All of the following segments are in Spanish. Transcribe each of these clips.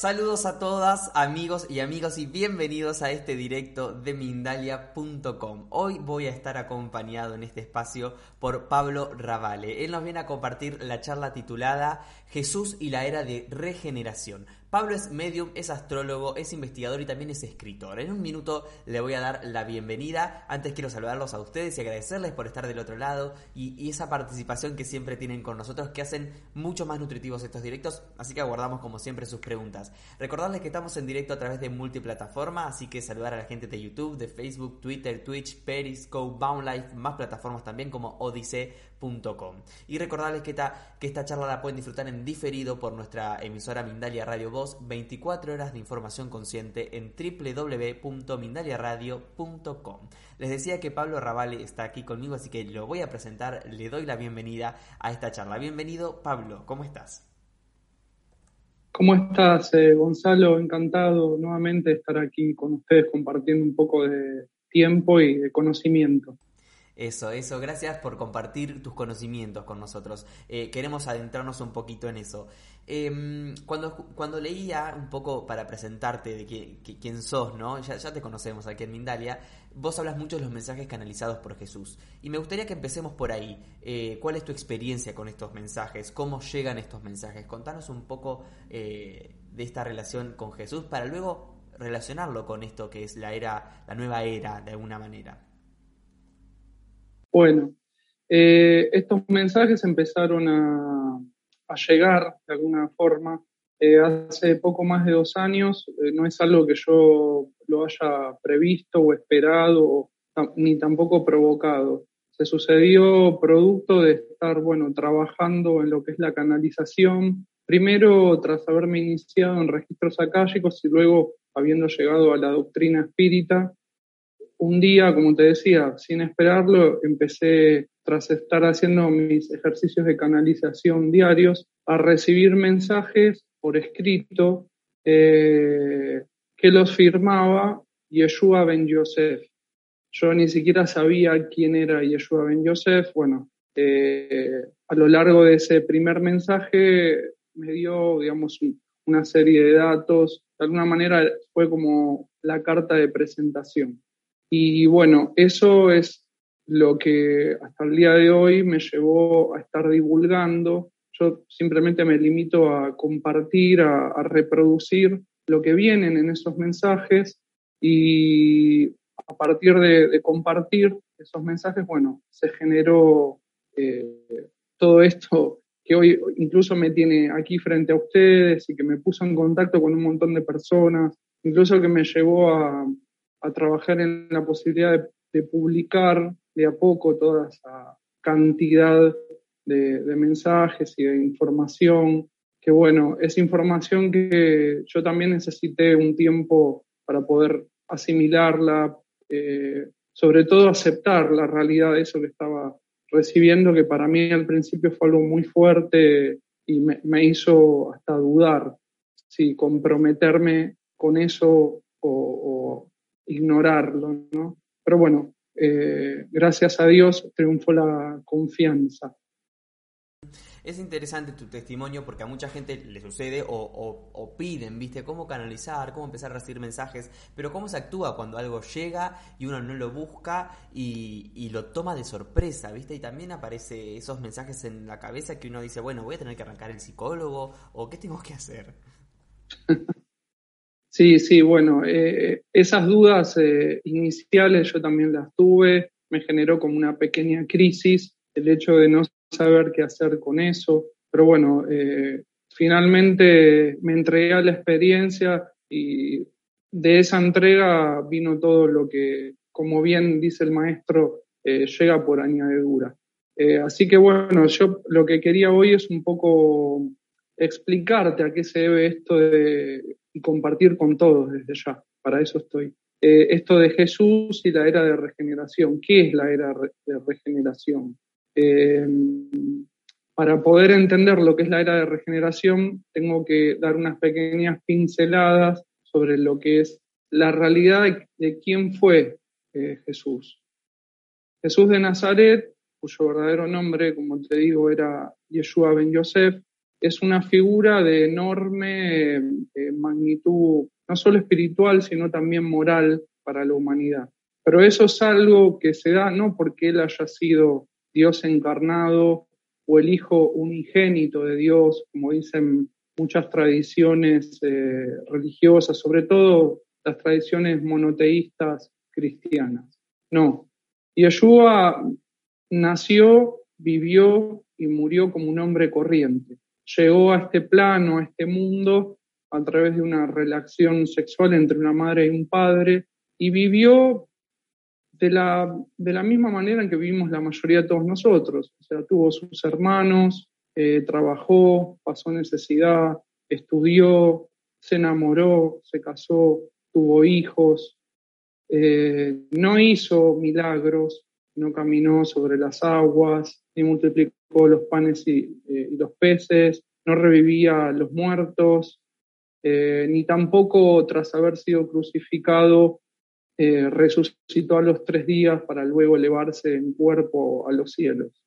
Saludos a todas, amigos y amigos, y bienvenidos a este directo de Mindalia.com. Hoy voy a estar acompañado en este espacio por Pablo Ravale. Él nos viene a compartir la charla titulada Jesús y la era de regeneración. Pablo es medium, es astrólogo, es investigador y también es escritor. En un minuto le voy a dar la bienvenida. Antes quiero saludarlos a ustedes y agradecerles por estar del otro lado y, esa participación que siempre tienen con nosotros que hacen mucho más nutritivos estos directos. Así que aguardamos como siempre sus preguntas. Recordarles que estamos en directo a través de multiplataforma, así que saludar a la gente de YouTube, de Facebook, Twitter, Twitch, Periscope, Boundlife, más plataformas también como Odyssey y recordarles que esta, que esta charla la pueden disfrutar en diferido por nuestra emisora Mindalia Radio Voz, 24 horas de información consciente en www.mindaliaradio.com. Les decía que Pablo Ravale está aquí conmigo, así que lo voy a presentar, le doy la bienvenida a esta charla. Bienvenido, Pablo, ¿cómo estás? ¿Cómo estás, eh, Gonzalo? Encantado nuevamente de estar aquí con ustedes compartiendo un poco de tiempo y de conocimiento. Eso, eso, gracias por compartir tus conocimientos con nosotros. Eh, queremos adentrarnos un poquito en eso. Em, cuando, cuando leía un poco para presentarte de quién sos, ¿no? Ya, ya, te conocemos aquí en Mindalia, vos hablas mucho de los mensajes canalizados por Jesús. Y me gustaría que empecemos por ahí. Eh, ¿Cuál es tu experiencia con estos mensajes? ¿Cómo llegan estos mensajes? Contanos un poco eh, de esta relación con Jesús para luego relacionarlo con esto que es la era, la nueva era de alguna manera. Bueno, eh, estos mensajes empezaron a, llegar de alguna forma eh, hace poco más de dos años. Eh, no es algo que yo lo haya previsto o esperado, ni tampoco provocado. Se sucedió producto de estar, bueno, trabajando en lo que es la canalización. Primero, tras haberme iniciado en registros acálicos y luego habiendo llegado a la doctrina espírita, un día, como te decía, sin esperarlo, empecé, tras estar haciendo mis ejercicios de canalización diarios, a recibir mensajes por escrito eh, que los firmaba Yeshua Ben Yosef. Yo ni siquiera sabía quién era Yeshua Ben Yosef. Bueno, eh, a lo largo de ese primer mensaje me dio, digamos, una serie de datos. De alguna manera fue como la carta de presentación. Y bueno, eso es lo que hasta el día de hoy me llevó a estar divulgando. Yo simplemente me limito a compartir, a, reproducir lo que vienen en esos mensajes y a partir de, compartir esos mensajes, bueno, se generó eh, todo esto que hoy incluso me tiene aquí frente a ustedes y que me puso en contacto con un montón de personas, incluso que me llevó a, a trabajar en la posibilidad de, publicar de a poco toda esa cantidad de, mensajes y de información, que bueno, es información que yo también necesité un tiempo para poder asimilarla, eh, sobre todo aceptar la realidad de eso que estaba recibiendo, que para mí al principio fue algo muy fuerte y me, hizo hasta dudar si comprometerme con eso o, ignorarlo, ¿no? Pero bueno, eh, gracias a Dios triunfó la confianza. Es interesante tu testimonio porque a mucha gente le sucede o, piden, ¿viste? Cómo canalizar, cómo empezar a recibir mensajes, pero cómo se actúa cuando algo llega y uno no lo busca y, y lo toma de sorpresa, ¿viste? Y también aparece esos mensajes en la cabeza que uno dice, bueno, voy a tener que arrancar el psicólogo o qué tengo que hacer. Sí, sí, bueno, eh, esas dudas eh, iniciales yo también las tuve, me generó como una pequeña crisis el hecho de no saber qué hacer con eso, pero bueno, eh, finalmente me entregué a la experiencia y de esa entrega vino todo lo que, como bien dice el maestro, llega por añadidura. así que bueno, yo lo que quería hoy es un poco explicarte a qué se debe esto de y compartir con todos desde ya. Para eso estoy. Eh, esto de Jesús y la era de regeneración. ¿Qué es la era de regeneración? Eh, para poder entender lo que es la era de regeneración, tengo que dar unas pequeñas pinceladas sobre lo que es la realidad de, quién fue eh, Jesús. Jesús de Nazaret, cuyo verdadero nombre, como te digo, era Yeshua ben Yosef, es una figura de enorme eh, magnitud, no solo espiritual, sino también moral para la humanidad. Pero eso es algo que se da no porque él haya sido Dios encarnado o el Hijo unigénito de Dios, como dicen muchas tradiciones eh, religiosas, sobre todo las tradiciones monoteístas cristianas. No, Yeshua nació, vivió y murió como un hombre corriente. Llegó a este plano, a este mundo, a través de una relación sexual entre una madre y un padre, y vivió de la, de la misma manera en que vivimos la mayoría de todos nosotros. O sea, tuvo sus hermanos, eh, trabajó, pasó necesidad, estudió, se enamoró, se casó, tuvo hijos, eh, no hizo milagros, no caminó sobre las aguas, ni multiplicó los panes y, eh, los peces, no revivía los muertos, eh, ni tampoco tras haber sido crucificado resucitó a los tres días para luego elevarse en cuerpo a los cielos.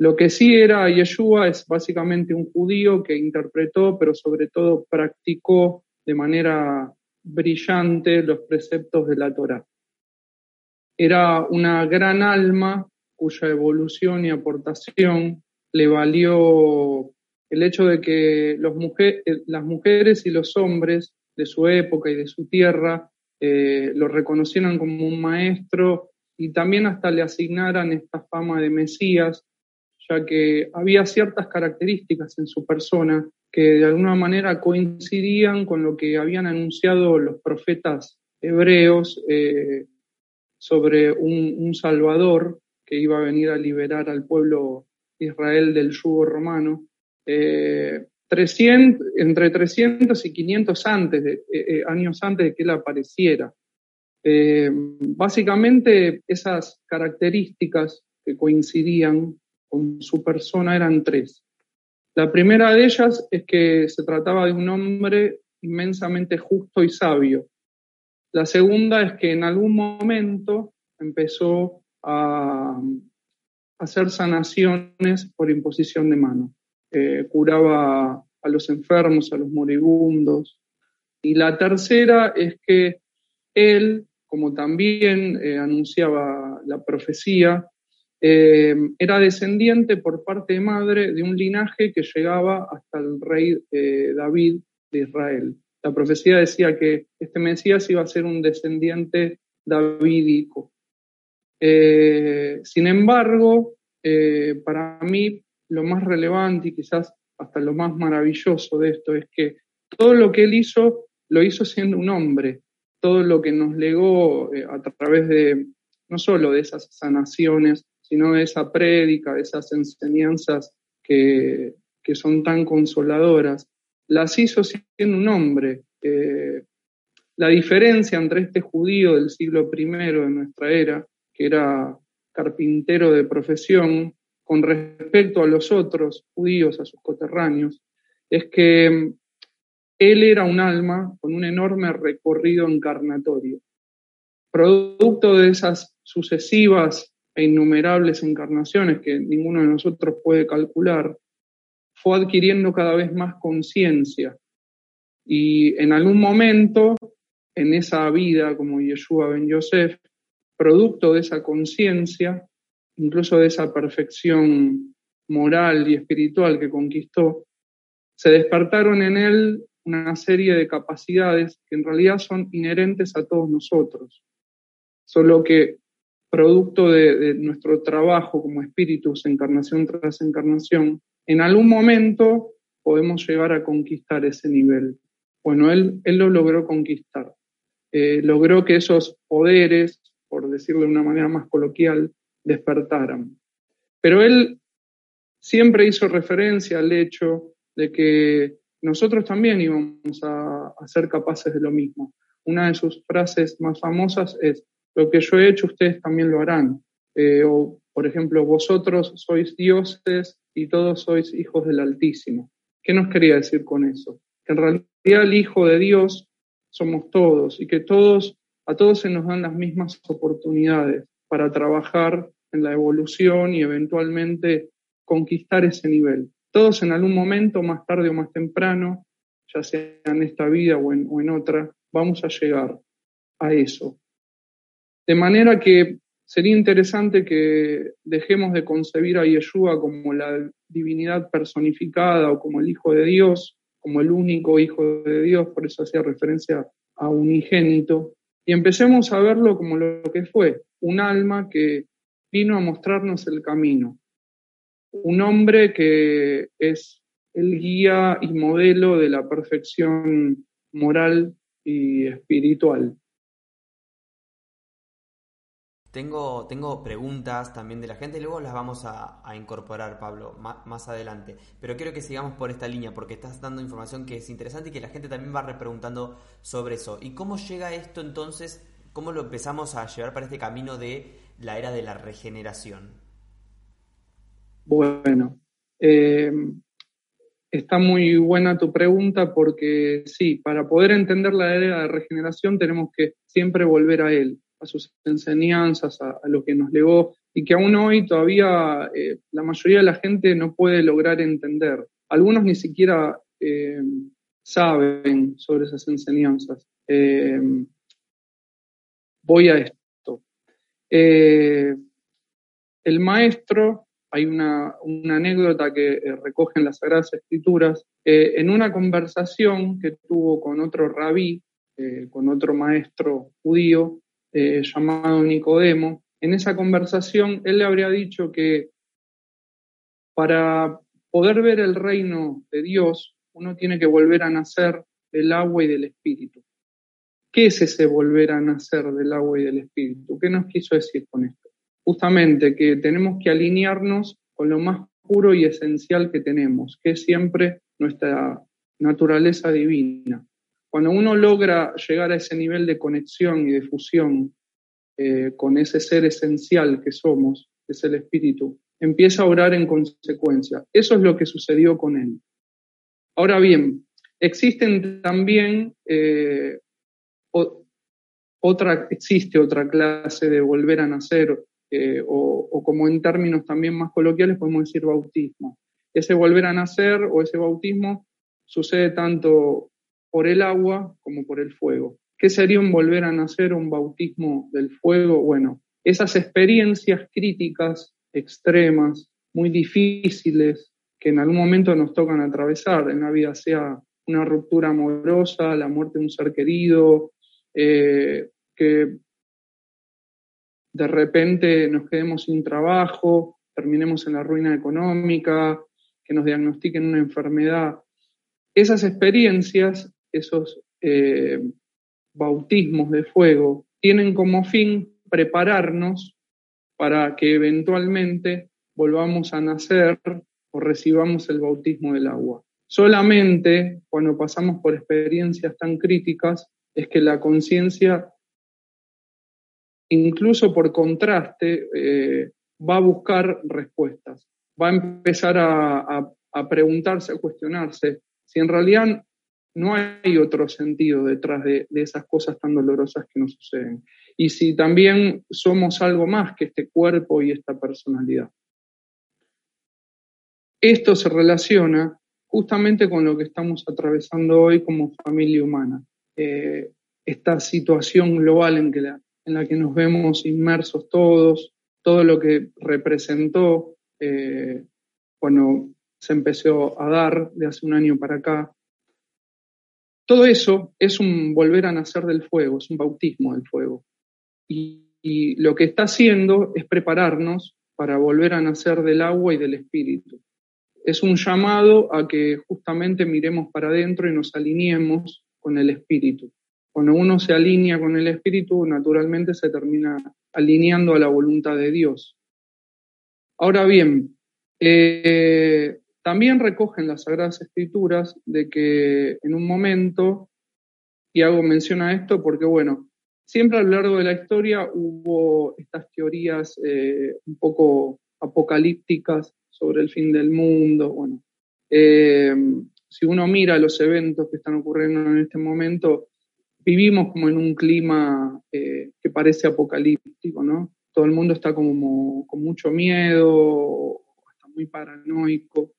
Lo que sí era Yeshua es básicamente un judío que interpretó, pero sobre todo practicó de manera brillante los preceptos de la Torá. Era una gran alma cuya evolución y aportación le valió el hecho de que los las mujeres y los hombres de su época y de su tierra eh, lo reconocieran como un maestro y también hasta le asignaran esta fama de Mesías, ya que había ciertas características en su persona que de alguna manera coincidían con lo que habían anunciado los profetas hebreos eh, sobre un, Salvador que iba a venir a liberar al pueblo Israel del yugo romano. Eh, entre 300 y 500 antes de, eh, años antes de que él apareciera. básicamente esas características que coincidían con su persona eran tres. La primera de ellas es que se trataba de un hombre inmensamente justo y sabio. La segunda es que en algún momento empezó a hacer sanaciones por imposición de mano. Eh, curaba a los enfermos, a los moribundos. Y la tercera es que él, como también eh, anunciaba la profecía, eh, era descendiente por parte de madre de un linaje que llegaba hasta el rey David de Israel. La profecía decía que este Mesías iba a ser un descendiente davídico. Eh, sin embargo, para mí lo más relevante y quizás hasta lo más maravilloso de esto es que todo lo que él hizo lo hizo siendo un hombre. Todo lo que nos legó a través de no solo de esas sanaciones, sino de esa prédica, de esas enseñanzas que, son tan consoladoras, las hizo siendo un hombre. Eh, la diferencia entre este judío del siglo I de nuestra era, que era carpintero de profesión, con respecto a los otros judíos, a sus coterráneos, es que él era un alma con un enorme recorrido encarnatorio. Producto de esas sucesivas e innumerables encarnaciones que ninguno de nosotros puede calcular, fue adquiriendo cada vez más conciencia. Y en algún momento, en esa vida como Yeshua ben Yosef, producto de esa conciencia, incluso de esa perfección moral y espiritual que conquistó, se despertaron en él una serie de capacidades que en realidad son inherentes a todos nosotros, solo que producto de, nuestro trabajo como espíritus, encarnación tras encarnación, en algún momento podemos llegar a conquistar ese nivel. Bueno, él, él lo logró conquistar. Eh, logró que esos poderes, por decirlo de una manera más coloquial, despertaran. Pero él siempre hizo referencia al hecho de que nosotros también íbamos a, ser capaces de lo mismo. Una de sus frases más famosas es, lo que yo he hecho ustedes también lo harán. Eh, o, por ejemplo, vosotros sois dioses y todos sois hijos del Altísimo. ¿Qué nos quería decir con eso? Que en realidad el Hijo de Dios somos todos y que todos, a todos se nos dan las mismas oportunidades para trabajar en la evolución y eventualmente conquistar ese nivel. Todos en algún momento, más tarde o más temprano, ya sea en esta vida o en, otra, vamos a llegar a eso. De manera que sería interesante que dejemos de concebir a Yeshua como la divinidad personificada o como el Hijo de Dios, como el único Hijo de Dios, por eso hacía referencia a unigénito, y empecemos a verlo como lo que fue, un alma que vino a mostrarnos el camino, un hombre que es el guía y modelo de la perfección moral y espiritual. Tengo, tengo preguntas también de la gente, luego las vamos a, incorporar, Pablo, más, adelante. Pero quiero que sigamos por esta línea porque estás dando información que es interesante y que la gente también va repreguntando sobre eso. ¿Y cómo llega esto entonces? ¿Cómo lo empezamos a llevar para este camino de la era de la regeneración? Bueno, eh, está muy buena tu pregunta porque sí, para poder entender la era de regeneración tenemos que siempre volver a él a sus enseñanzas, a, lo que nos legó y que aún hoy todavía eh, la mayoría de la gente no puede lograr entender. Algunos ni siquiera eh, saben sobre esas enseñanzas. Eh, voy a esto. el maestro, hay una, una anécdota que recoge en las Sagradas Escrituras, en una conversación que tuvo con otro rabí, con otro maestro judío, eh, llamado Nicodemo, en esa conversación él le habría dicho que para poder ver el reino de Dios, uno tiene que volver a nacer del agua y del espíritu. ¿Qué es ese volver a nacer del agua y del espíritu? ¿Qué nos quiso decir con esto? Justamente que tenemos que alinearnos con lo más puro y esencial que tenemos, que es siempre nuestra naturaleza divina. Cuando uno logra llegar a ese nivel de conexión y de fusión eh, con ese ser esencial que somos, que es el espíritu, empieza a orar en consecuencia. Eso es lo que sucedió con él. Ahora bien, existen también eh, otra, existe otra clase de volver a nacer, eh, o, o, como en términos también más coloquiales podemos decir bautismo. Ese volver a nacer o ese bautismo sucede tanto por el agua como por el fuego. ¿Qué sería un volver a nacer, un bautismo del fuego? Bueno, esas experiencias críticas, extremas, muy difíciles, que en algún momento nos tocan atravesar en la vida, sea una ruptura amorosa, la muerte de un ser querido, eh, que de repente nos quedemos sin trabajo, terminemos en la ruina económica, que nos diagnostiquen una enfermedad. Esas experiencias esos eh, bautismos de fuego tienen como fin prepararnos para que eventualmente volvamos a nacer o recibamos el bautismo del agua. Solamente cuando pasamos por experiencias tan críticas es que la conciencia, incluso por contraste, eh, va a buscar respuestas, va a empezar a, a preguntarse, a cuestionarse si en realidad no hay otro sentido detrás de, esas cosas tan dolorosas que nos suceden. Y si también somos algo más que este cuerpo y esta personalidad. Esto se relaciona justamente con lo que estamos atravesando hoy como familia humana. Eh, esta situación global en, la que nos vemos inmersos todos, todo lo que representó eh, cuando se empezó a dar de hace un año para acá, todo eso es un volver a nacer del fuego, es un bautismo del fuego. Y, lo que está haciendo es prepararnos para volver a nacer del agua y del espíritu. Es un llamado a que justamente miremos para adentro y nos alineemos con el espíritu. Cuando uno se alinea con el espíritu, naturalmente se termina alineando a la voluntad de Dios. Ahora bien, eh, también recogen las Sagradas Escrituras de que en un momento, y hago mención a esto porque, bueno, siempre a lo largo de la historia hubo estas teorías eh, un poco apocalípticas sobre el fin del mundo. Bueno, eh, si uno mira los eventos que están ocurriendo en este momento, vivimos como en un clima eh, que parece apocalíptico, ¿no? Todo el mundo está como con mucho miedo, está muy paranoico.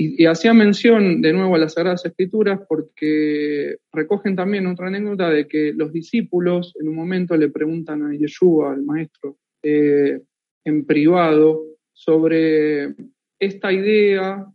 Y, hacía mención de nuevo a las Sagradas Escrituras porque recogen también otra anécdota de que los discípulos en un momento le preguntan a Yeshua, al maestro, eh, en privado, sobre esta idea,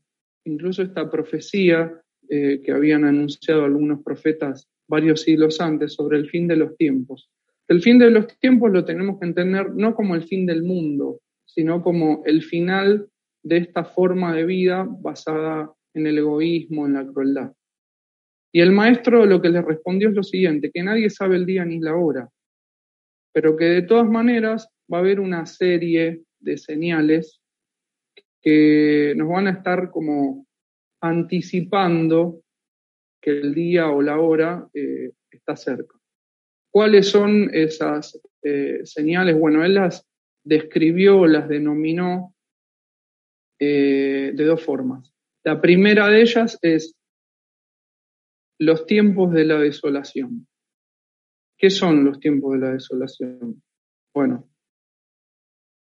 incluso esta profecía eh, que habían anunciado algunos profetas varios siglos antes sobre el fin de los tiempos. El fin de los tiempos lo tenemos que entender no como el fin del mundo, sino como el final de esta forma de vida basada en el egoísmo, en la crueldad. Y el maestro lo que le respondió es lo siguiente, que nadie sabe el día ni la hora, pero que de todas maneras va a haber una serie de señales que nos van a estar como anticipando que el día o la hora eh, está cerca. ¿Cuáles son esas eh, señales? Bueno, él las describió, las denominó eh, de dos formas. La primera de ellas es los tiempos de la desolación. ¿Qué son los tiempos de la desolación? Bueno,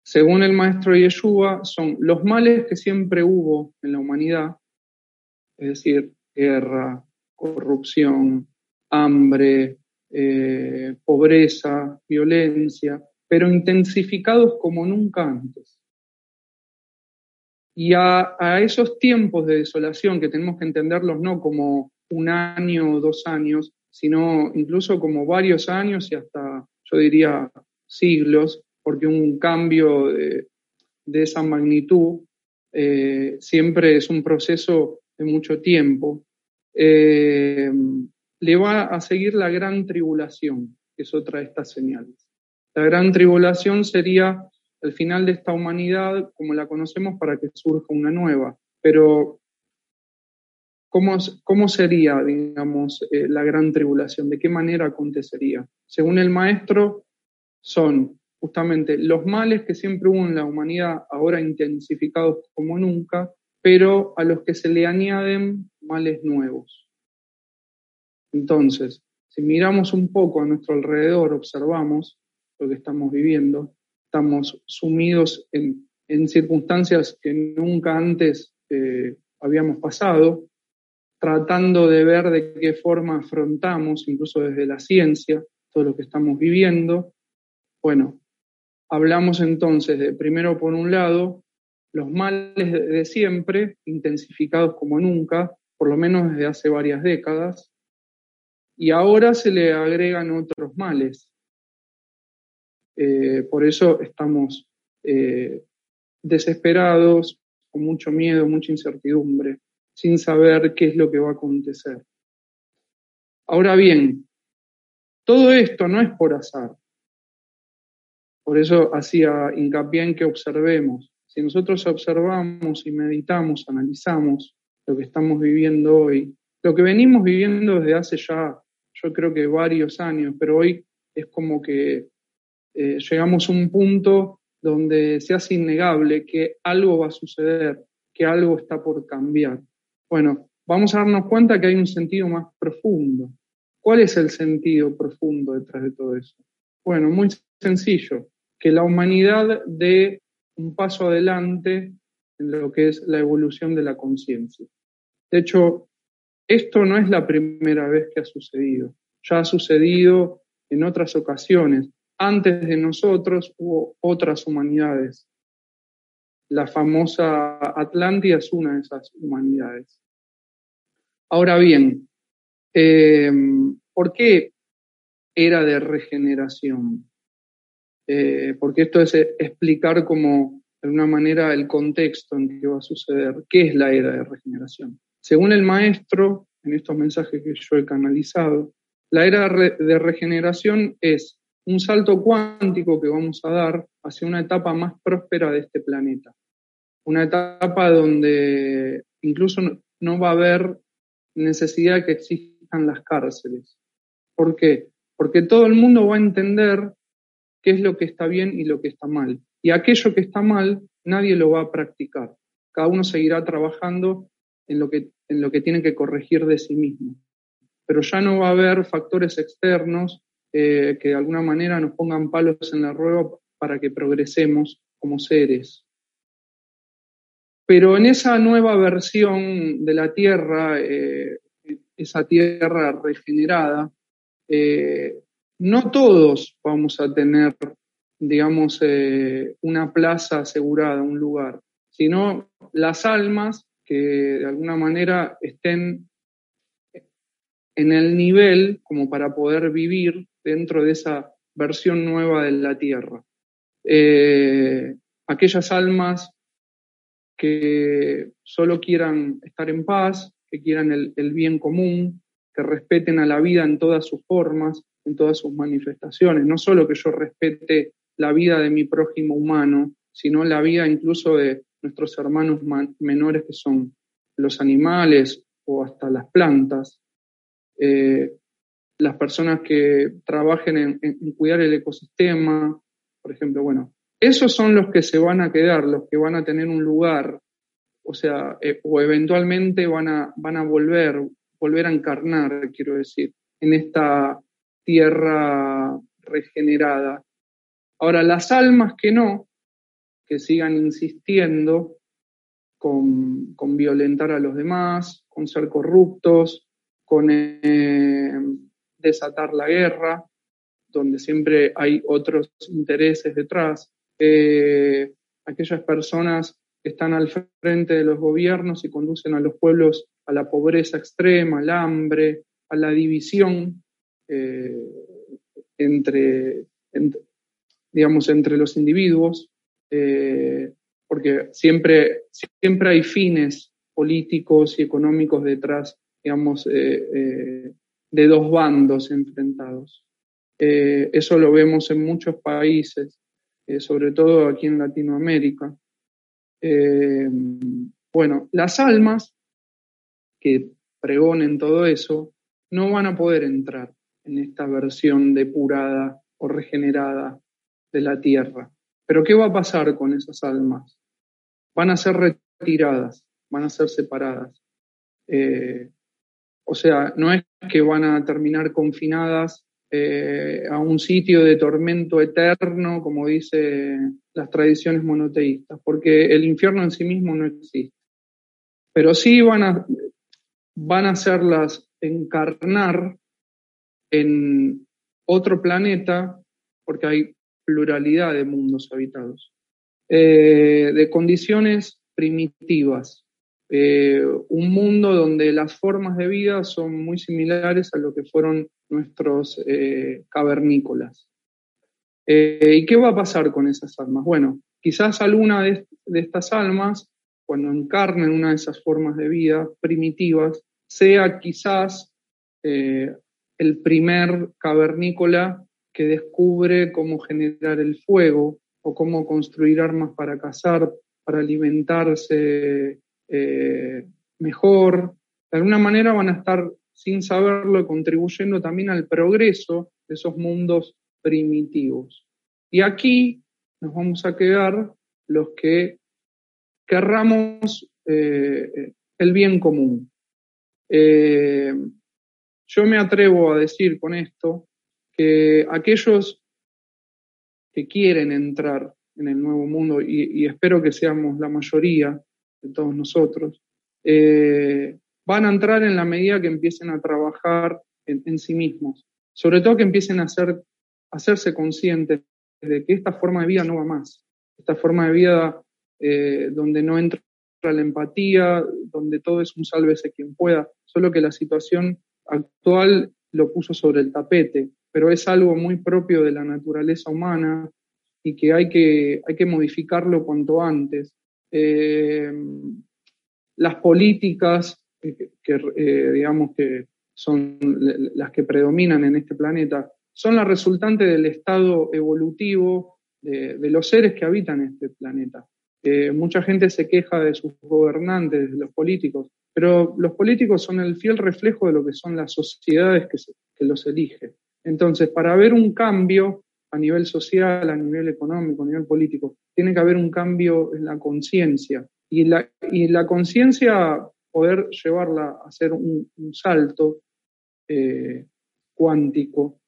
según el maestro Yeshua, son los males que siempre hubo en la humanidad, es decir, guerra, corrupción, hambre, eh, pobreza, violencia, pero intensificados como nunca antes. Y a, esos tiempos de desolación que tenemos que entenderlos no como un año o dos años, sino incluso como varios años y hasta, yo diría, siglos, porque un cambio de, esa magnitud eh, siempre es un proceso de mucho tiempo, eh, le va a seguir la gran tribulación, que es otra de estas señales. La gran tribulación sería el final de esta humanidad como la conocemos para que surja una nueva. Pero, ¿cómo, cómo sería, digamos, eh, la gran tribulación? ¿De qué manera acontecería? Según el maestro, son justamente los males que siempre hubo en la humanidad, ahora intensificados como nunca, pero a los que se le añaden males nuevos. Entonces, si miramos un poco a nuestro alrededor, observamos lo que estamos viviendo, estamos sumidos en, circunstancias que nunca antes eh, habíamos pasado, tratando de ver de qué forma afrontamos, incluso desde la ciencia, todo lo que estamos viviendo. Bueno, hablamos entonces de, primero por un lado, los males de siempre, intensificados como nunca, por lo menos desde hace varias décadas, y ahora se le agregan otros males, eh, por eso estamos eh, desesperados, con mucho miedo, mucha incertidumbre, sin saber qué es lo que va a acontecer. Ahora bien, todo esto no es por azar. Por eso hacía hincapié en que observemos. Si nosotros observamos y meditamos, analizamos lo que estamos viviendo hoy, lo que venimos viviendo desde hace ya, yo creo que varios años, pero hoy es como que eh, llegamos a un punto donde se hace innegable que algo va a suceder, que algo está por cambiar. Bueno, vamos a darnos cuenta que hay un sentido más profundo. ¿Cuál es el sentido profundo detrás de todo eso? Bueno, muy sencillo, que la humanidad dé un paso adelante en lo que es la evolución de la conciencia. De hecho, esto no es la primera vez que ha sucedido, ya ha sucedido en otras ocasiones antes de nosotros hubo otras humanidades. La famosa Atlántida es una de esas humanidades. Ahora bien, eh, ¿por qué era de regeneración? Eh, porque esto es explicar como de alguna manera el contexto en que va a suceder. ¿Qué es la era de regeneración? Según el maestro, en estos mensajes que yo he canalizado, la era de regeneración es un salto cuántico que vamos a dar hacia una etapa más próspera de este planeta. Una etapa donde incluso no va a haber necesidad de que existan las cárceles. ¿Por qué? Porque todo el mundo va a entender qué es lo que está bien y lo que está mal. Y aquello que está mal, nadie lo va a practicar. Cada uno seguirá trabajando en lo que, en lo que tiene que corregir de sí mismo. Pero ya no va a haber factores externos eh, que de alguna manera nos pongan palos en la rueda para que progresemos como seres. pero en esa nueva versión de la Tierra, eh, esa Tierra regenerada, eh, no todos vamos a tener, digamos, una plaza asegurada, un lugar, sino las almas que de alguna manera estén en el nivel como para poder vivir dentro de esa versión nueva de la tierra. Eh, aquellas almas que solo quieran estar en paz, que quieran el, bien común, que respeten a la vida en todas sus formas, en todas sus manifestaciones. No solo que yo respete la vida de mi prójimo humano, sino la vida incluso de nuestros hermanos menores que son los animales o hasta las plantas. Eh, las personas que trabajen en, cuidar el ecosistema, por ejemplo, bueno, esos son los que se van a quedar, los que van a tener un lugar, o sea, eh, o eventualmente van a, van a volver, volver a encarnar, quiero decir, en esta tierra regenerada. Ahora, las almas que no, que sigan insistiendo con, con violentar a los demás, con ser corruptos, con eh, desatar la guerra, donde siempre hay otros intereses detrás. Eh, aquellas personas que están al frente de los gobiernos y conducen a los pueblos a la pobreza extrema, al hambre, a la división eh, entre, digamos, entre los individuos, porque siempre, siempre hay fines políticos y económicos detrás digamos, eh, eh, de dos bandos enfrentados. Eh, eso lo vemos en muchos países, sobre todo aquí en Latinoamérica. bueno, las almas que pregonen todo eso no van a poder entrar en esta versión depurada o regenerada de la tierra. Pero ¿qué va a pasar con esas almas? Van a ser retiradas, van a ser separadas. O sea, no es que van a terminar confinadas eh, a un sitio de tormento eterno, como dicen las tradiciones monoteístas, porque el infierno en sí mismo no existe. Pero sí van a, van a hacerlas encarnar en otro planeta, porque hay pluralidad de mundos habitados, eh, de condiciones primitivas, eh, un mundo donde las formas de vida son muy similares a lo que fueron nuestros eh, cavernícolas. Eh, ¿Y qué va a pasar con esas almas? Bueno, quizás alguna de, estas almas, cuando encarnen una de esas formas de vida primitivas, sea quizás el primer cavernícola que descubre cómo generar el fuego o cómo construir armas para cazar, para alimentarse eh, mejor, de alguna manera van a estar sin saberlo contribuyendo también al progreso de esos mundos primitivos. Y aquí nos vamos a quedar los que querramos eh, el bien común. Eh, yo me atrevo a decir con esto que aquellos que quieren entrar en el nuevo mundo, y espero que seamos la mayoría, de todos nosotros, eh, van a entrar en la medida que empiecen a trabajar en, sí mismos. Sobre todo que empiecen a, hacer, hacerse conscientes de que esta forma de vida no va más. Esta forma de vida eh, donde no entra la empatía, donde todo es un sálvese quien pueda, solo que la situación actual lo puso sobre el tapete, pero es algo muy propio de la naturaleza humana y que hay que, hay que modificarlo cuanto antes. Eh, las políticas que, eh, digamos que son las que predominan en este planeta, son la resultante del estado evolutivo de, los seres que habitan este planeta. Eh, mucha gente se queja de sus gobernantes, de los políticos, pero los políticos son el fiel reflejo de lo que son las sociedades que, que los eligen. Entonces, para ver un cambio a nivel social, a nivel económico, a nivel político, tiene que haber un cambio en la conciencia. Y la, y la conciencia, poder llevarla a hacer un, salto eh, cuántico,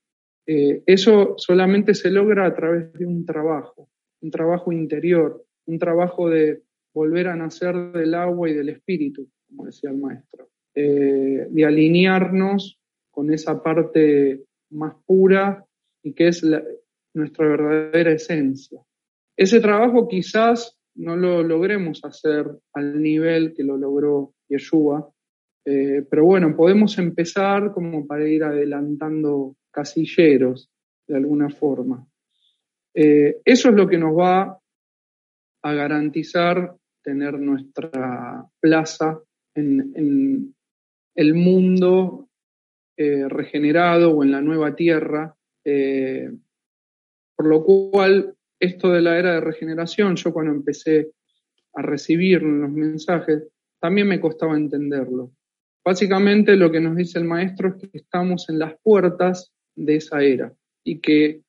eh, eso solamente se logra a través de un trabajo, un trabajo interior, un trabajo de, volver a nacer del agua y del espíritu, como decía el maestro, eh, de alinearnos con esa parte más pura y que es nuestra verdadera esencia. Ese trabajo quizás no lo logremos hacer al nivel que lo logró Yeshua, eh, pero bueno, podemos empezar como para ir adelantando casilleros de alguna forma. Eh, eso es lo que nos va a garantizar tener nuestra plaza en, el mundo eh, regenerado o en la nueva tierra, por lo cual esto de la era de regeneración, yo cuando empecé a recibir los mensajes, también me costaba entenderlo. Básicamente lo que nos dice el maestro es que estamos en las puertas de esa era y que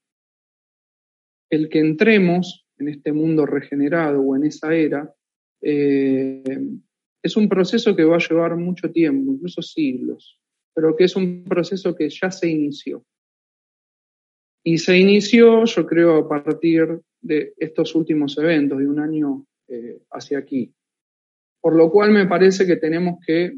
el que entremos en este mundo regenerado o en esa era eh, es un proceso que va a llevar mucho tiempo, incluso siglos, pero que es un proceso que ya se inició. Y se inició, yo creo, a partir de estos últimos eventos, de un año eh, hacia aquí. Por lo cual me parece que tenemos que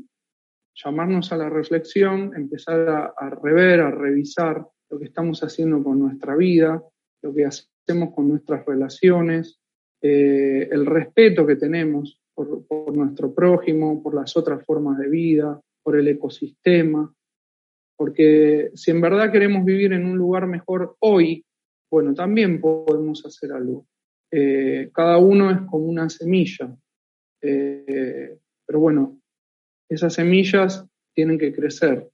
llamarnos a la reflexión, empezar a, rever, a revisar lo que estamos haciendo con nuestra vida, lo que hacemos con nuestras relaciones, eh, el respeto que tenemos por, nuestro prójimo, por las otras formas de vida, por el ecosistema, porque si en verdad queremos vivir en un lugar mejor hoy, bueno, también podemos hacer algo. Eh, cada uno es como una semilla, eh, pero bueno, esas semillas tienen que crecer,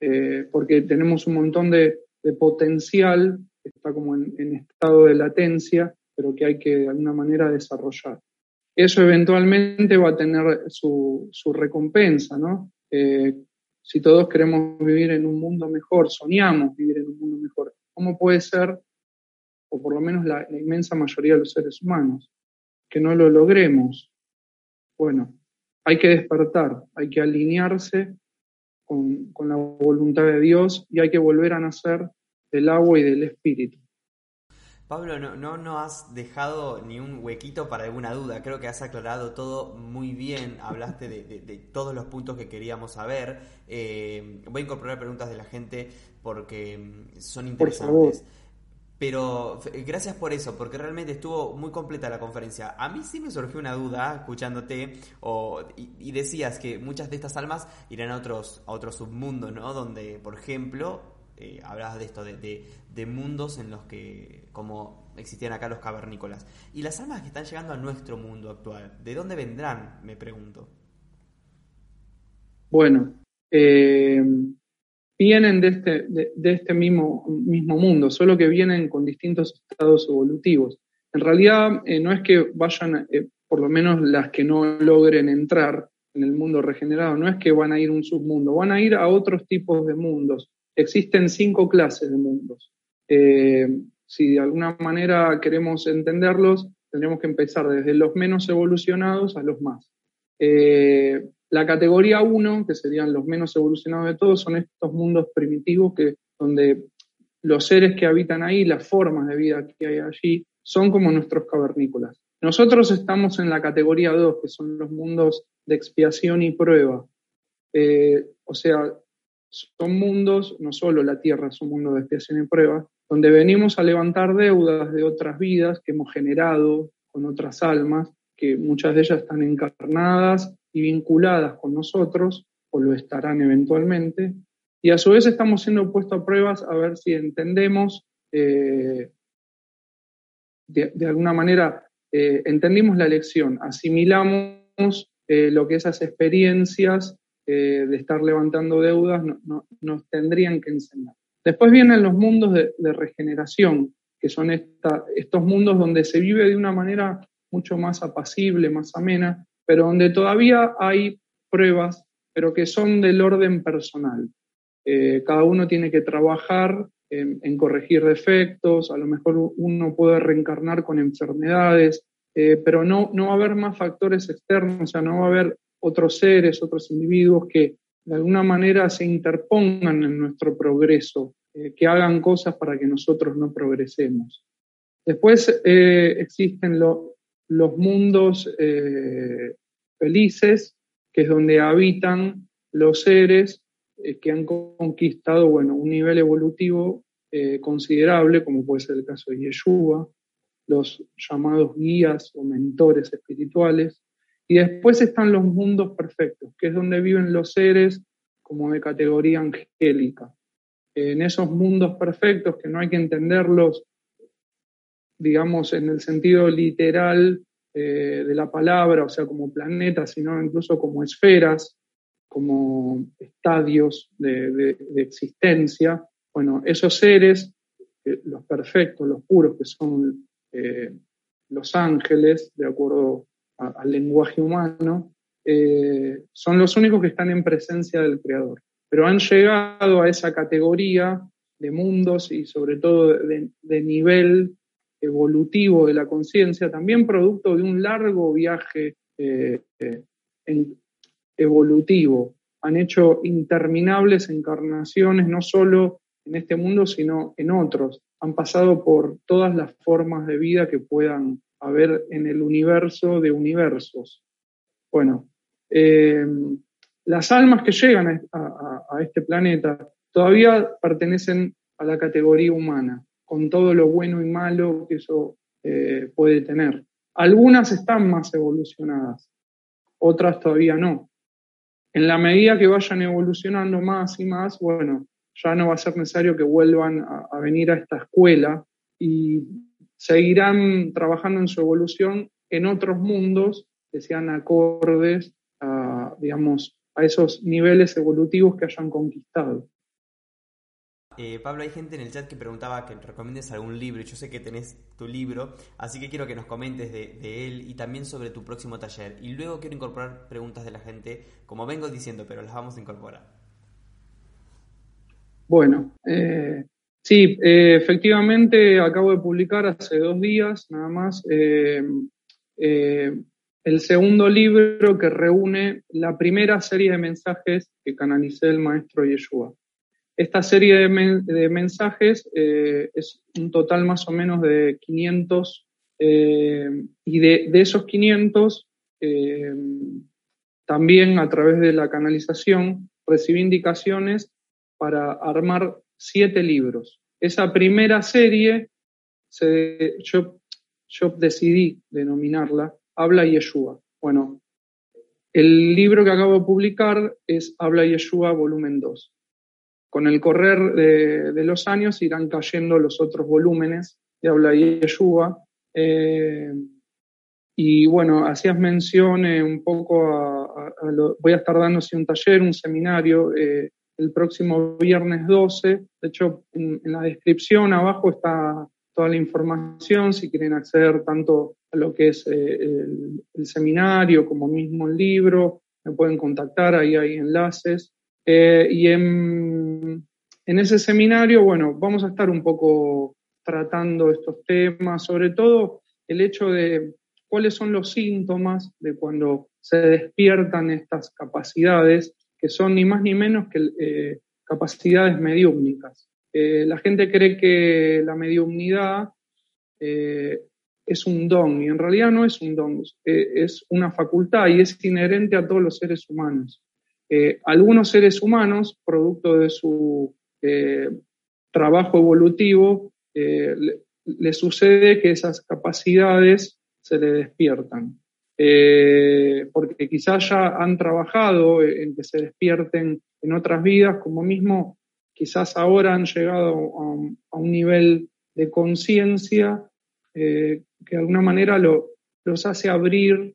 eh, porque tenemos un montón de, potencial que está como en, estado de latencia, pero que hay que de alguna manera desarrollar. Eso eventualmente va a tener su, recompensa, ¿no? Eh, si todos queremos vivir en un mundo mejor, soñamos vivir en un mundo mejor, ¿cómo puede ser, o por lo menos la inmensa mayoría de los seres humanos, que no lo logremos? Bueno, hay que despertar, hay que alinearse con, la voluntad de Dios y hay que volver a nacer del agua y del espíritu. Pablo, no, no, no has dejado ni un huequito para alguna duda. Creo que has aclarado todo muy bien. Hablaste de, todos los puntos que queríamos saber. Eh, voy a incorporar preguntas de la gente porque mm, son interesantes. Pero gracias por eso, porque realmente estuvo muy completa la conferencia. A mí sí me surgió una duda escuchándote o, y, decías que muchas de estas almas irán a otros, a otros submundos, ¿no? Donde, por ejemplo, eh, de esto, de, de, mundos en los que, como existían acá los cavernícolas. Y las almas que están llegando a nuestro mundo actual, ¿de dónde vendrán? Me pregunto. Bueno, eh, vienen de este, de, este mismo, mismo mundo, solo que vienen con distintos estados evolutivos. En realidad eh, no es que vayan, eh, por lo menos las que no logren entrar en el mundo regenerado, no es que van a ir a un submundo, van a ir a otros tipos de mundos. Existen cinco clases de mundos. Eh, si de alguna manera queremos entenderlos, tendríamos que empezar desde los menos evolucionados a los más. La categoría 1, que serían los menos evolucionados de todos, son estos mundos primitivos que, donde los seres que habitan ahí, las formas de vida que hay allí, son como nuestros cavernícolas. Nosotros estamos en la categoría 2, que son los mundos de expiación y prueba. Eh, o sea, son mundos, no solo la Tierra es un mundo de expiación y prueba, donde venimos a levantar deudas de otras vidas que hemos generado con otras almas, que muchas de ellas están encarnadas y vinculadas con nosotros, o lo estarán eventualmente, y a su vez estamos siendo puestos a pruebas a ver si entendemos, eh, de, alguna manera, eh, entendimos la lección, asimilamos eh, lo que esas experiencias de estar levantando deudas nos tendrían que enseñar. Después vienen los mundos de, regeneración, que son estos mundos donde se vive de una manera mucho más apacible, más amena, pero donde todavía hay pruebas, pero que son del orden personal. Eh, cada uno tiene que trabajar en, corregir defectos, a lo mejor uno puede reencarnar con enfermedades, eh, pero no, no va a haber más factores externos, o sea, no va a haber otros seres, otros individuos que de alguna manera se interpongan en nuestro progreso, eh, que hagan cosas para que nosotros no progresemos. Después existen los mundos eh, felices, que es donde habitan los seres eh, que han conquistado bueno, un nivel evolutivo eh, considerable, como puede ser el caso de Yeshua, los llamados guías o mentores espirituales. Y después están los mundos perfectos, que es donde viven los seres como de categoría angélica. En esos mundos perfectos, que no hay que entenderlos, digamos, en el sentido literal eh, de la palabra, o sea, como planetas, sino incluso como esferas, como estadios de, existencia. Bueno, esos seres, eh, los perfectos, los puros, que son eh, los ángeles, de acuerdo al lenguaje humano, eh, son los únicos que están en presencia del Creador. Pero han llegado a esa categoría de mundos y sobre todo de, nivel evolutivo de la conciencia, también producto de un largo viaje en, evolutivo. Han hecho interminables encarnaciones, no solo en este mundo, sino en otros. Han pasado por todas las formas de vida que puedan haber en el universo de universos. Bueno, eh, las almas que llegan a, este planeta todavía pertenecen a la categoría humana, con todo lo bueno y malo que eso eh, puede tener. Algunas están más evolucionadas, otras todavía no en la medida que vayan evolucionando más y más, bueno, ya no va a ser necesario que vuelvan a, venir a esta escuela y seguirán trabajando en su evolución en otros mundos que sean acordes a, digamos, a esos niveles evolutivos que hayan conquistado. Eh, Pablo, hay gente en el chat que preguntaba que recomiendes algún libro. Yo sé que tenés tu libro, así que quiero que nos comentes de, él y también sobre tu próximo taller. Y luego quiero incorporar preguntas de la gente, como vengo diciendo, pero las vamos a incorporar. Bueno, eh, sí, eh, efectivamente acabo de publicar hace dos días nada más el segundo libro que reúne la primera serie de mensajes que canalicé el maestro Yeshua. Esta serie de, mensajes eh, es un total más o menos de 500 eh, y de, esos 500 eh, también a través de la canalización recibí indicaciones para armar siete libros. Esa primera serie yo, yo decidí denominarla Habla Yeshua. Bueno, el libro que acabo de publicar es Habla Yeshua, volumen 2 con el correr de, los años irán cayendo los otros volúmenes de Habla Yeshua. Eh, y bueno, hacías mención eh, un poco a, voy a estar dando un taller, un seminario eh, el próximo viernes 12. De hecho, en, la descripción abajo está toda la información si quieren acceder tanto a lo que es el, el, seminario como mismo el libro. Me pueden contactar, ahí hay enlaces. Eh, y en, ese seminario, bueno, vamos a estar un poco tratando estos temas, sobre todo el hecho de cuáles son los síntomas de cuando se despiertan estas capacidades, que son ni más ni menos que eh, capacidades mediúmnicas. Eh, la gente cree que la mediumnidad es un don y en realidad no es un don, es una facultad y es inherente a todos los seres humanos algunos seres humanos, producto de su eh, trabajo evolutivo, eh, le, sucede que esas capacidades se le despiertan. Eh, porque quizás ya han trabajado en que se despierten en otras vidas, como mismo quizás ahora han llegado a, un nivel de conciencia que de alguna manera los hace abrir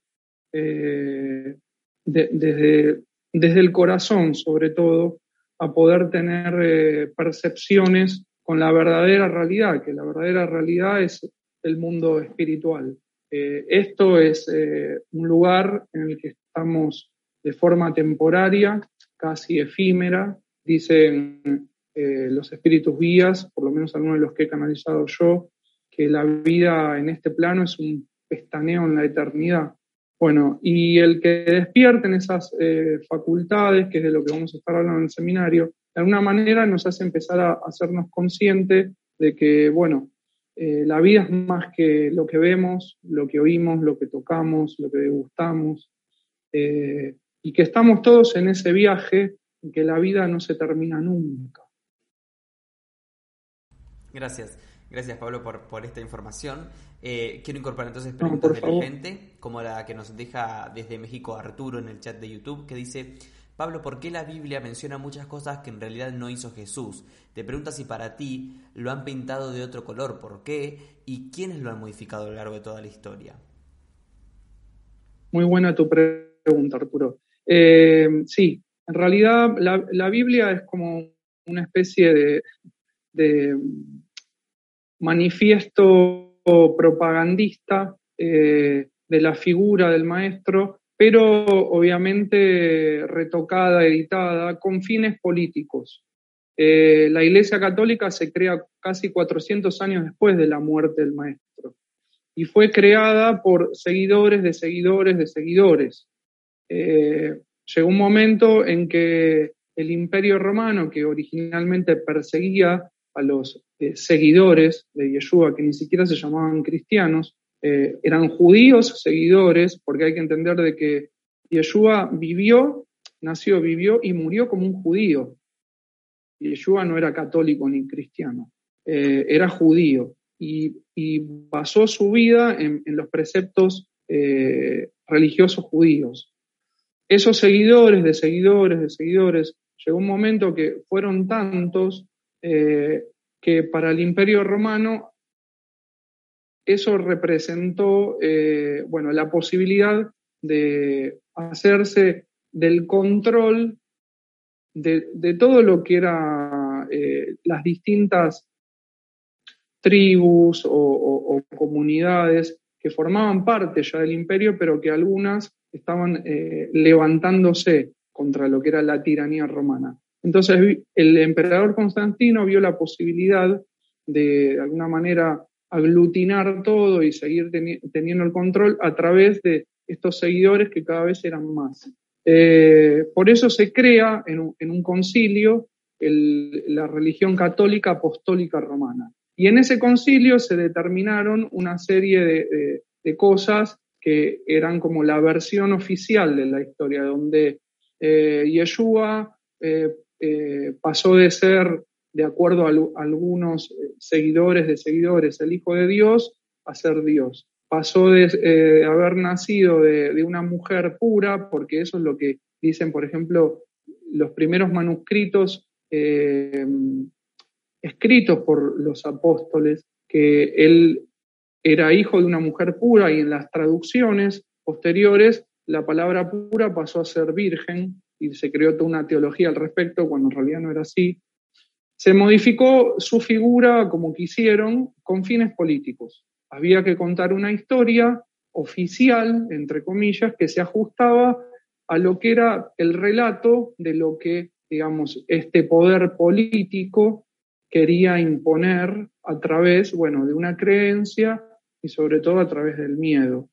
desde desde el corazón sobre todo, a poder tener eh, percepciones con la verdadera realidad, que la verdadera realidad es el mundo espiritual. Eh, esto es eh, un lugar en el que estamos de forma temporaria, casi efímera, dicen los espíritus guías, por lo menos algunos de los que he canalizado yo, que la vida en este plano es un pestaneo en la eternidad. Bueno, y el que despierten esas eh, facultades, que es de lo que vamos a estar hablando en el seminario, de alguna manera nos hace empezar a hacernos conscientes de que, bueno, eh, la vida es más que lo que vemos, lo que oímos, lo que tocamos, lo que degustamos, eh, y que estamos todos en ese viaje y que la vida no se termina nunca. Gracias. Gracias, Pablo, por, esta información. Eh, quiero incorporar entonces preguntas de la gente, como la que nos deja desde México Arturo en el chat de YouTube, que dice, Pablo, ¿por qué la Biblia menciona muchas cosas que en realidad no hizo Jesús? Te pregunta si para ti lo han pintado de otro color, ¿por qué? ¿Y quiénes lo han modificado a lo largo de toda la historia? Muy buena tu pregunta, Arturo. Eh, sí, en realidad la, Biblia es como una especie de, manifiesto propagandista eh, de la figura del maestro pero obviamente retocada, editada, con fines políticos. Eh, la Iglesia Católica se crea casi 400 años después de la muerte del Maestro y fue creada por seguidores de seguidores de seguidores. Eh, llegó un momento en que el Imperio Romano, que originalmente perseguía a los eh, seguidores de Yeshua, que ni siquiera se llamaban cristianos, eh, eran judíos seguidores, porque hay que entender de que Yeshua vivió, nació, vivió y murió como un judío. Yeshua no era católico ni cristiano, eh, era judío y, basó su vida en, los preceptos eh, religiosos judíos. Esos seguidores de seguidores de seguidores, llegó un momento que fueron tantos que para el imperio romano eso representó eh, bueno, la posibilidad de hacerse del control de, todo lo que eran eh, las distintas tribus o, comunidades que formaban parte ya del imperio, pero que algunas estaban eh, levantándose contra lo que era la tiranía romana. Entonces el emperador Constantino vio la posibilidad de, de alguna manera, aglutinar todo y seguir teniendo el control a través de estos seguidores que cada vez eran más. Eh, por eso se crea en un, concilio la religión católica apostólica romana. Y en ese concilio se determinaron una serie de, cosas que eran como la versión oficial de la historia, donde eh, Yeshua eh, pasó de ser de acuerdo a, algunos eh, seguidores de seguidores, el Hijo de Dios a ser Dios. Pasó de eh, haber nacido de, una mujer pura, porque eso es lo que dicen, por ejemplo, los primeros manuscritos eh, escritos por los apóstoles, que él era hijo de una mujer pura y en las traducciones posteriores la palabra pura pasó a ser virgen y se creó toda una teología al respecto cuando en realidad no era así. Se modificó su figura como quisieron con fines políticos. Había que contar una historia oficial, entre comillas, que se ajustaba a lo que era el relato de lo que, digamos, este poder político quería imponer a través, bueno, de una creencia y sobre todo a través del miedo.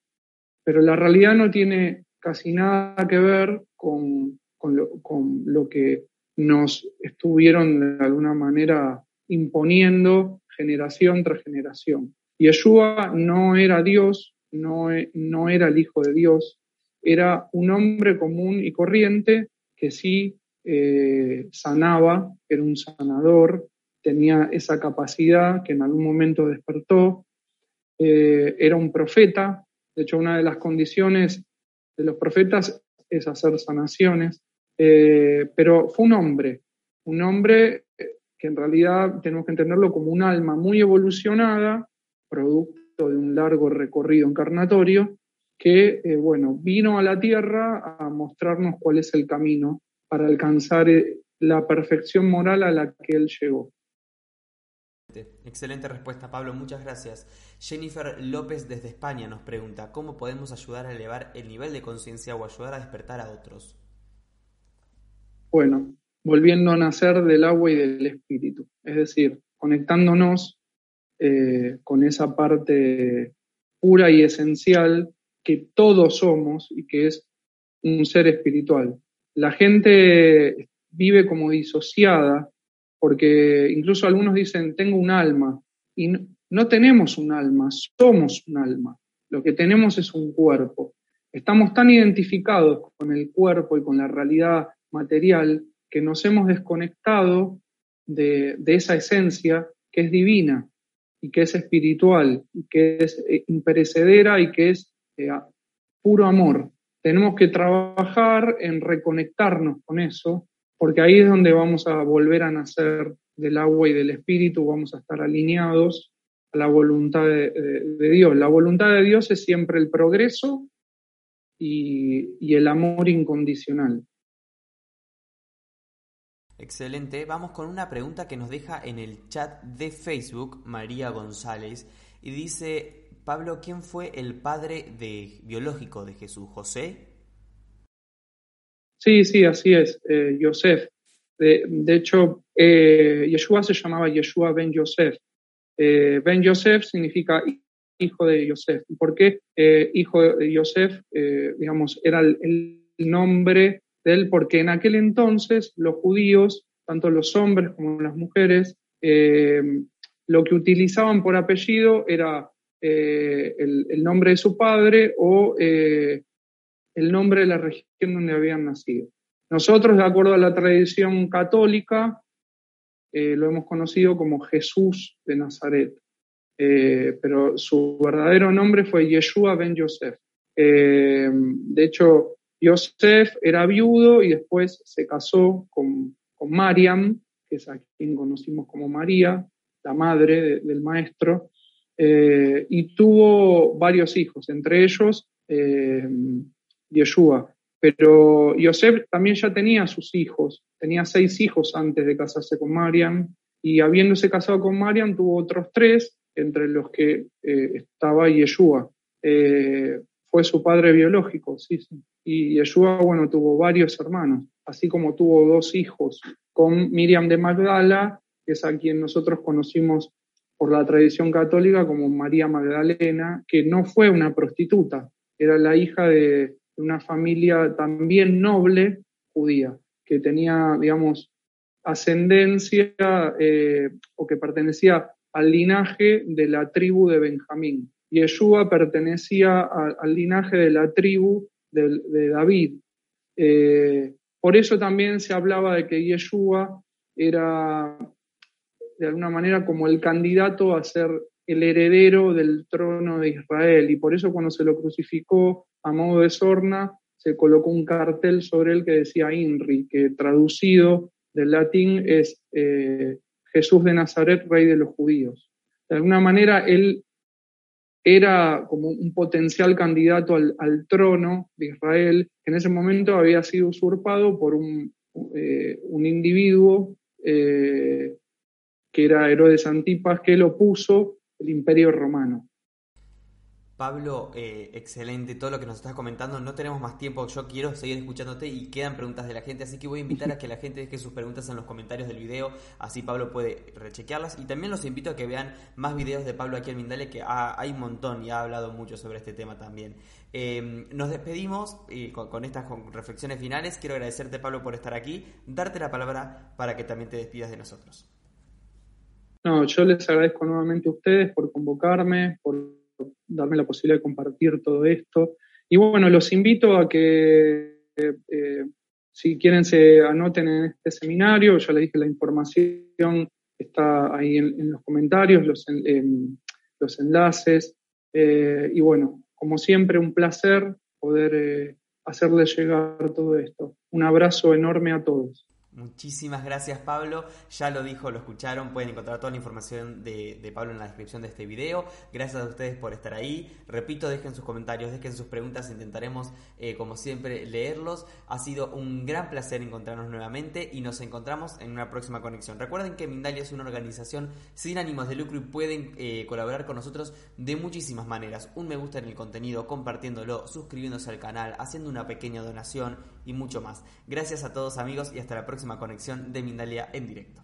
Pero la realidad no tiene casi nada que ver con, con lo que nos estuvieron de alguna manera imponiendo generación tras generación. Yeshua no era Dios, no, no era el Hijo de Dios, era un hombre común y corriente que sí eh, sanaba, era un sanador, tenía esa capacidad que en algún momento despertó, eh, era un profeta, de hecho una de las condiciones de los profetas es hacer sanaciones, eh, pero fue un hombre, un hombre eh, que en realidad tenemos que entenderlo como un alma muy evolucionada, producto de un largo recorrido encarnatorio, que, eh, bueno, vino a la Tierra a mostrarnos cuál es el camino para alcanzar la perfección moral a la que él llegó. Excelente respuesta, Pablo. Muchas gracias. Jennifer López desde España nos pregunta, ¿cómo podemos ayudar a elevar el nivel de conciencia o ayudar a despertar a otros? Bueno, volviendo a nacer del agua y del espíritu, es decir, conectándonos eh, con esa parte pura y esencial que todos somos y que es un ser espiritual. La gente vive como disociada porque incluso algunos dicen, tengo un alma, y no tenemos un alma, somos un alma. Lo que tenemos es un cuerpo. Estamos tan identificados con el cuerpo y con la realidad material que nos hemos desconectado de, esa esencia que es divina y que es espiritual y que es eh, imperecedera y que es eh, puro amor. Tenemos que trabajar en reconectarnos con eso, porque ahí es donde vamos a volver a nacer del agua y del espíritu, vamos a estar alineados a la voluntad de Dios. La voluntad de Dios es siempre el progreso y, el amor incondicional. Excelente. Vamos con una pregunta que nos deja en el chat de Facebook María González y dice, Pablo, ¿quién fue el padre de, biológico de Jesús? ¿José? Sí, sí, así es, eh, Yosef. De, hecho, eh, Yeshua se llamaba Yeshua ben Yosef. Eh, ben Yosef significa hijo de Yosef. ¿Por qué eh, hijo de Yosef, digamos, era el, nombre de él? Porque en aquel entonces los judíos, tanto los hombres como las mujeres, eh, lo que utilizaban por apellido era el, el, nombre de su padre o el nombre de la región donde habían nacido. Nosotros, de acuerdo a la tradición católica, lo hemos conocido como Jesús de Nazaret. Eh, pero su verdadero nombre fue Yeshua ben Yosef. Eh, de hecho, Yosef era viudo y después se casó con, con Mariam, que es a quien conocimos como María, la madre del maestro, eh, y tuvo varios hijos, entre ellos Yeshua. Pero Yosef también ya tenía sus hijos, tenía seis hijos antes de casarse con Mariam, y habiéndose casado con Mariam tuvo otros tres, entre los que eh, estaba Yeshua. Eh, fue su padre biológico, sí, sí. Y Yeshua, bueno, tuvo varios hermanos, así como tuvo dos hijos con Miriam de Magdala, que es a quien nosotros conocimos por la tradición católica como María Magdalena, que no fue una prostituta, era la hija de una familia también noble judía, que tenía, digamos, ascendencia eh, o que pertenecía al linaje de la tribu de Benjamín. Yeshua pertenecía al linaje de la tribu de, David. Eh, por eso también se hablaba de que Yeshua era de alguna manera como el candidato a ser el heredero del trono de Israel. Y por eso cuando se lo crucificó a modo de sorna, se colocó un cartel sobre él que decía INRI, que traducido del latín es eh, Jesús de Nazaret, rey de los judíos. De alguna manera, él era como un potencial candidato al, trono de Israel, que en ese momento había sido usurpado por un, eh, individuo eh, que era Herodes Antipas, que lo puso el imperio romano. Pablo, eh, excelente todo lo que nos estás comentando. No tenemos más tiempo, yo quiero seguir escuchándote y quedan preguntas de la gente, así que voy a invitar a que la gente deje sus preguntas en los comentarios del video, así Pablo puede rechequearlas. Y también los invito a que vean más videos de Pablo aquí en Mindale, que hay un montón y ha hablado mucho sobre este tema también. Em, nos despedimos y con, estas reflexiones finales. Quiero agradecerte, Pablo, por estar aquí, darte la palabra para que también te despidas de nosotros. No, yo les agradezco nuevamente a ustedes por convocarme, por darme la posibilidad de compartir todo esto. Y bueno, los invito a que eh, si quieren se anoten en este seminario, ya les dije la información está ahí en, los comentarios, los, los enlaces. Eh, y bueno, como siempre, un placer poder eh, hacerles llegar todo esto. Un abrazo enorme a todos. Muchísimas gracias Pablo, ya lo dijo, lo escucharon, pueden encontrar toda la información de, Pablo en la descripción de este video. Gracias a ustedes por estar ahí. Repito, dejen sus comentarios, dejen sus preguntas, intentaremos eh, como siempre leerlos. Ha sido un gran placer encontrarnos nuevamente y nos encontramos en una próxima conexión. Recuerden que Mindalia es una organización sin ánimos de lucro y pueden eh, colaborar con nosotros de muchísimas maneras. Un me gusta en el contenido, compartiéndolo, suscribiéndose al canal, haciendo una pequeña donación y mucho más. Gracias a todos amigos y hasta la próxima conexión de Mindalia en directo.